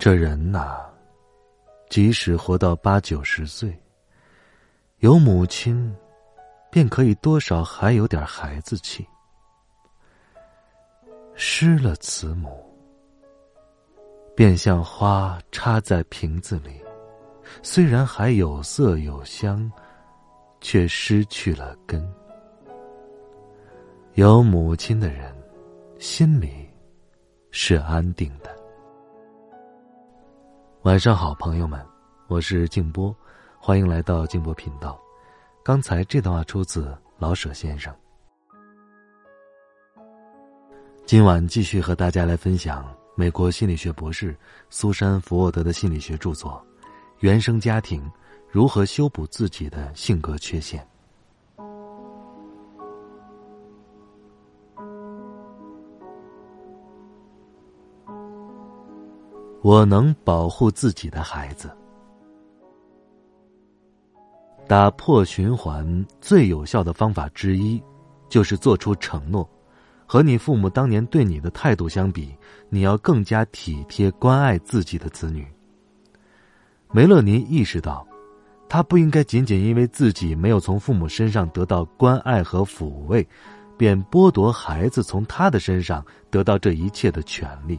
这人呐，即使活到八九十岁，有母亲，便可以多少还有点孩子气。失了慈母，便像花插在瓶子里，虽然还有色有香，却失去了根。有母亲的人，心里是安定的。晚上好，朋友们，我是静波，欢迎来到静波频道。刚才这段话出自老舍先生。今晚继续和大家来分享美国心理学博士苏珊·福沃德的心理学著作《原生家庭如何修补自己的性格缺陷》。我能保护自己的孩子。打破循环最有效的方法之一，就是做出承诺。和你父母当年对你的态度相比，你要更加体贴关爱自己的子女。梅勒尼意识到，他不应该仅仅因为自己没有从父母身上得到关爱和抚慰，便剥夺孩子从他的身上得到这一切的权利。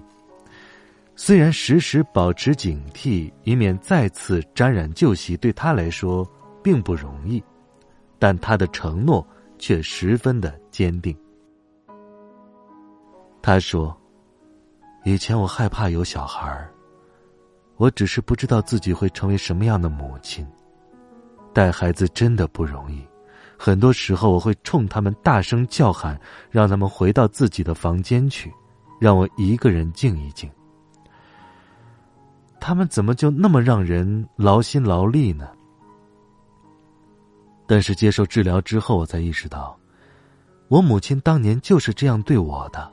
虽然时时保持警惕，以免再次沾染旧习，对他来说并不容易，但他的承诺却十分的坚定。他说：“以前我害怕有小孩儿，我只是不知道自己会成为什么样的母亲。带孩子真的不容易，很多时候我会冲他们大声叫喊，让他们回到自己的房间去，让我一个人静一静。”他们怎么就那么让人劳心劳力呢？但是接受治疗之后，我才意识到，我母亲当年就是这样对我的。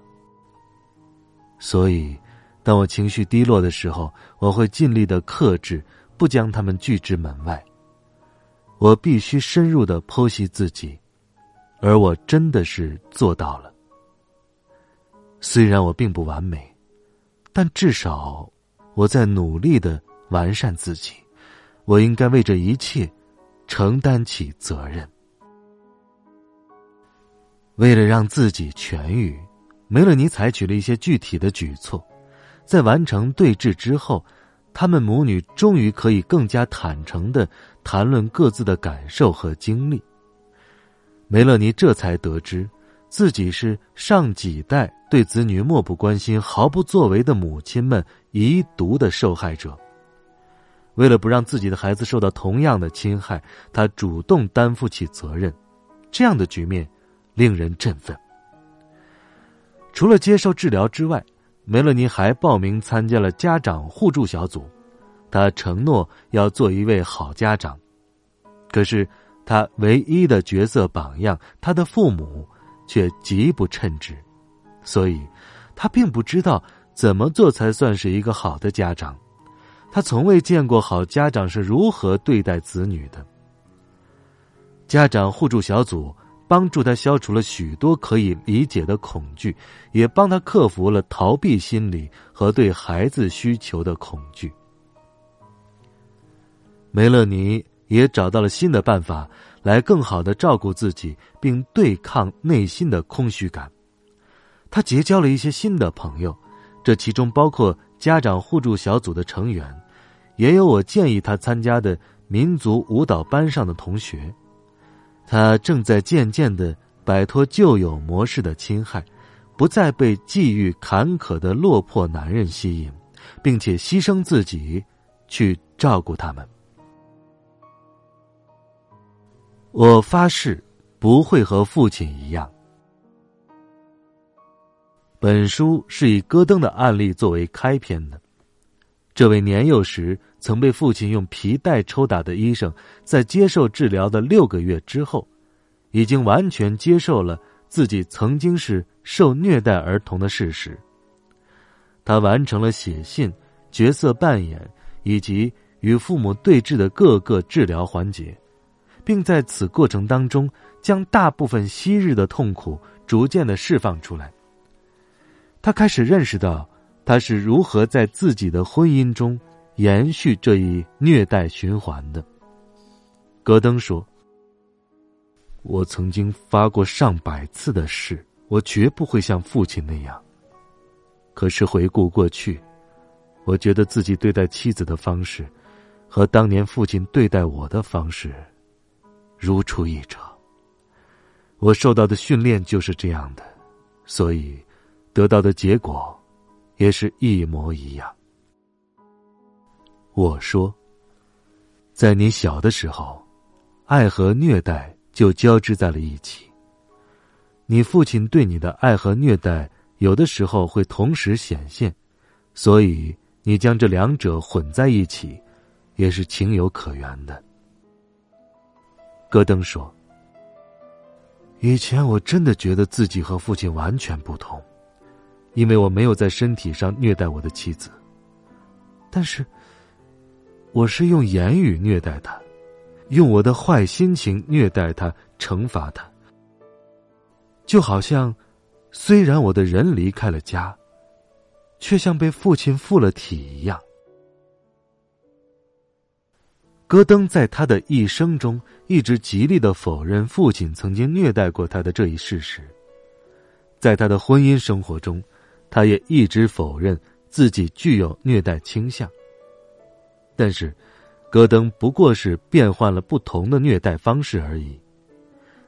所以，当我情绪低落的时候，我会尽力的克制，不将他们拒之门外。我必须深入的剖析自己，而我真的是做到了。虽然我并不完美，但至少。我在努力的完善自己，我应该为这一切承担起责任。为了让自己痊愈，梅勒尼采取了一些具体的举措。在完成对峙之后，他们母女终于可以更加坦诚的谈论各自的感受和经历。梅勒尼这才得知。自己是上几代对子女漠不关心、毫不作为的母亲们遗毒的受害者。为了不让自己的孩子受到同样的侵害，他主动担负起责任。这样的局面令人振奋。除了接受治疗之外，梅勒尼还报名参加了家长互助小组。他承诺要做一位好家长。可是，他唯一的角色榜样——他的父母。却极不称职，所以，他并不知道怎么做才算是一个好的家长。他从未见过好家长是如何对待子女的。家长互助小组帮助他消除了许多可以理解的恐惧，也帮他克服了逃避心理和对孩子需求的恐惧。梅勒尼也找到了新的办法。来更好的照顾自己，并对抗内心的空虚感。他结交了一些新的朋友，这其中包括家长互助小组的成员，也有我建议他参加的民族舞蹈班上的同学。他正在渐渐的摆脱旧有模式的侵害，不再被际遇坎坷的落魄男人吸引，并且牺牲自己去照顾他们。我发誓，不会和父亲一样。本书是以戈登的案例作为开篇的。这位年幼时曾被父亲用皮带抽打的医生，在接受治疗的六个月之后，已经完全接受了自己曾经是受虐待儿童的事实。他完成了写信、角色扮演以及与父母对峙的各个治疗环节，并在此过程当中将大部分昔日的痛苦逐渐的释放出来。他开始认识到。他是如何在自己的婚姻中延续这一虐待循环的？戈登说：“我曾经发过上百次的誓，我绝不会像父亲那样。可是回顾过去，我觉得自己对待妻子的方式，和当年父亲对待我的方式如出一辙。我受到的训练就是这样的，所以得到的结果。”也是一模一样。我说，在你小的时候，爱和虐待就交织在了一起。你父亲对你的爱和虐待，有的时候会同时显现，所以你将这两者混在一起，也是情有可原的。戈登说：“以前我真的觉得自己和父亲完全不同。”因为我没有在身体上虐待我的妻子，但是我是用言语虐待他，用我的坏心情虐待他，惩罚他。就好像，虽然我的人离开了家，却像被父亲附了体一样。戈登在他的一生中一直极力的否认父亲曾经虐待过他的这一事实，在他的婚姻生活中。他也一直否认自己具有虐待倾向。但是，戈登不过是变换了不同的虐待方式而已。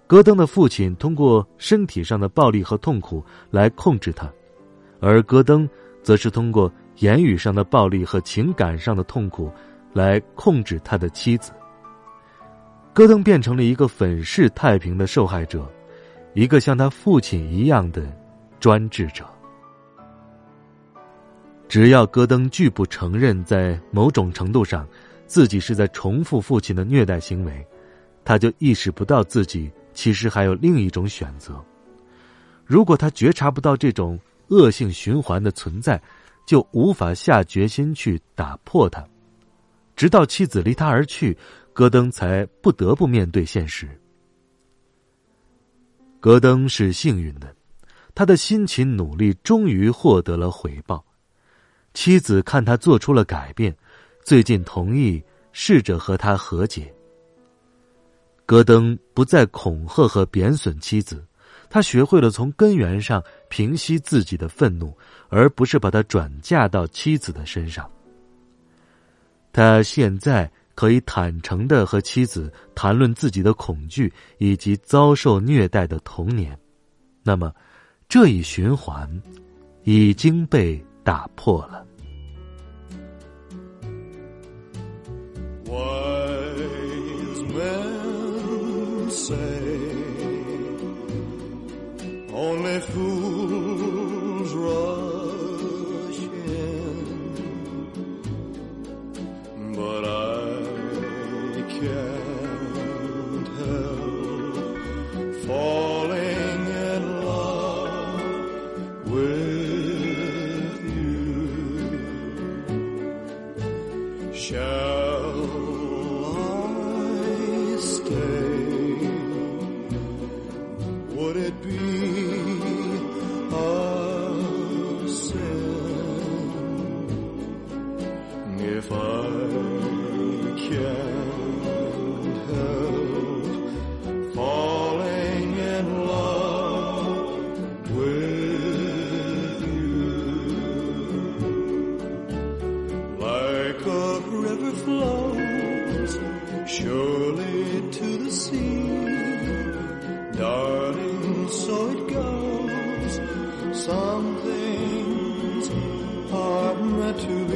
戈登的父亲通过身体上的暴力和痛苦来控制他，而戈登则是通过言语上的暴力和情感上的痛苦来控制他的妻子。戈登变成了一个粉饰太平的受害者，一个像他父亲一样的专制者。只要戈登拒不承认，在某种程度上，自己是在重复父亲的虐待行为，他就意识不到自己其实还有另一种选择。如果他觉察不到这种恶性循环的存在，就无法下决心去打破它。直到妻子离他而去，戈登才不得不面对现实。戈登是幸运的，他的辛勤努力终于获得了回报。妻子看他做出了改变，最近同意试着和他和解。戈登不再恐吓和贬损妻子，他学会了从根源上平息自己的愤怒，而不是把它转嫁到妻子的身上。他现在可以坦诚的和妻子谈论自己的恐惧以及遭受虐待的童年，那么这一循环已经被。打破了。show. Some things are meant to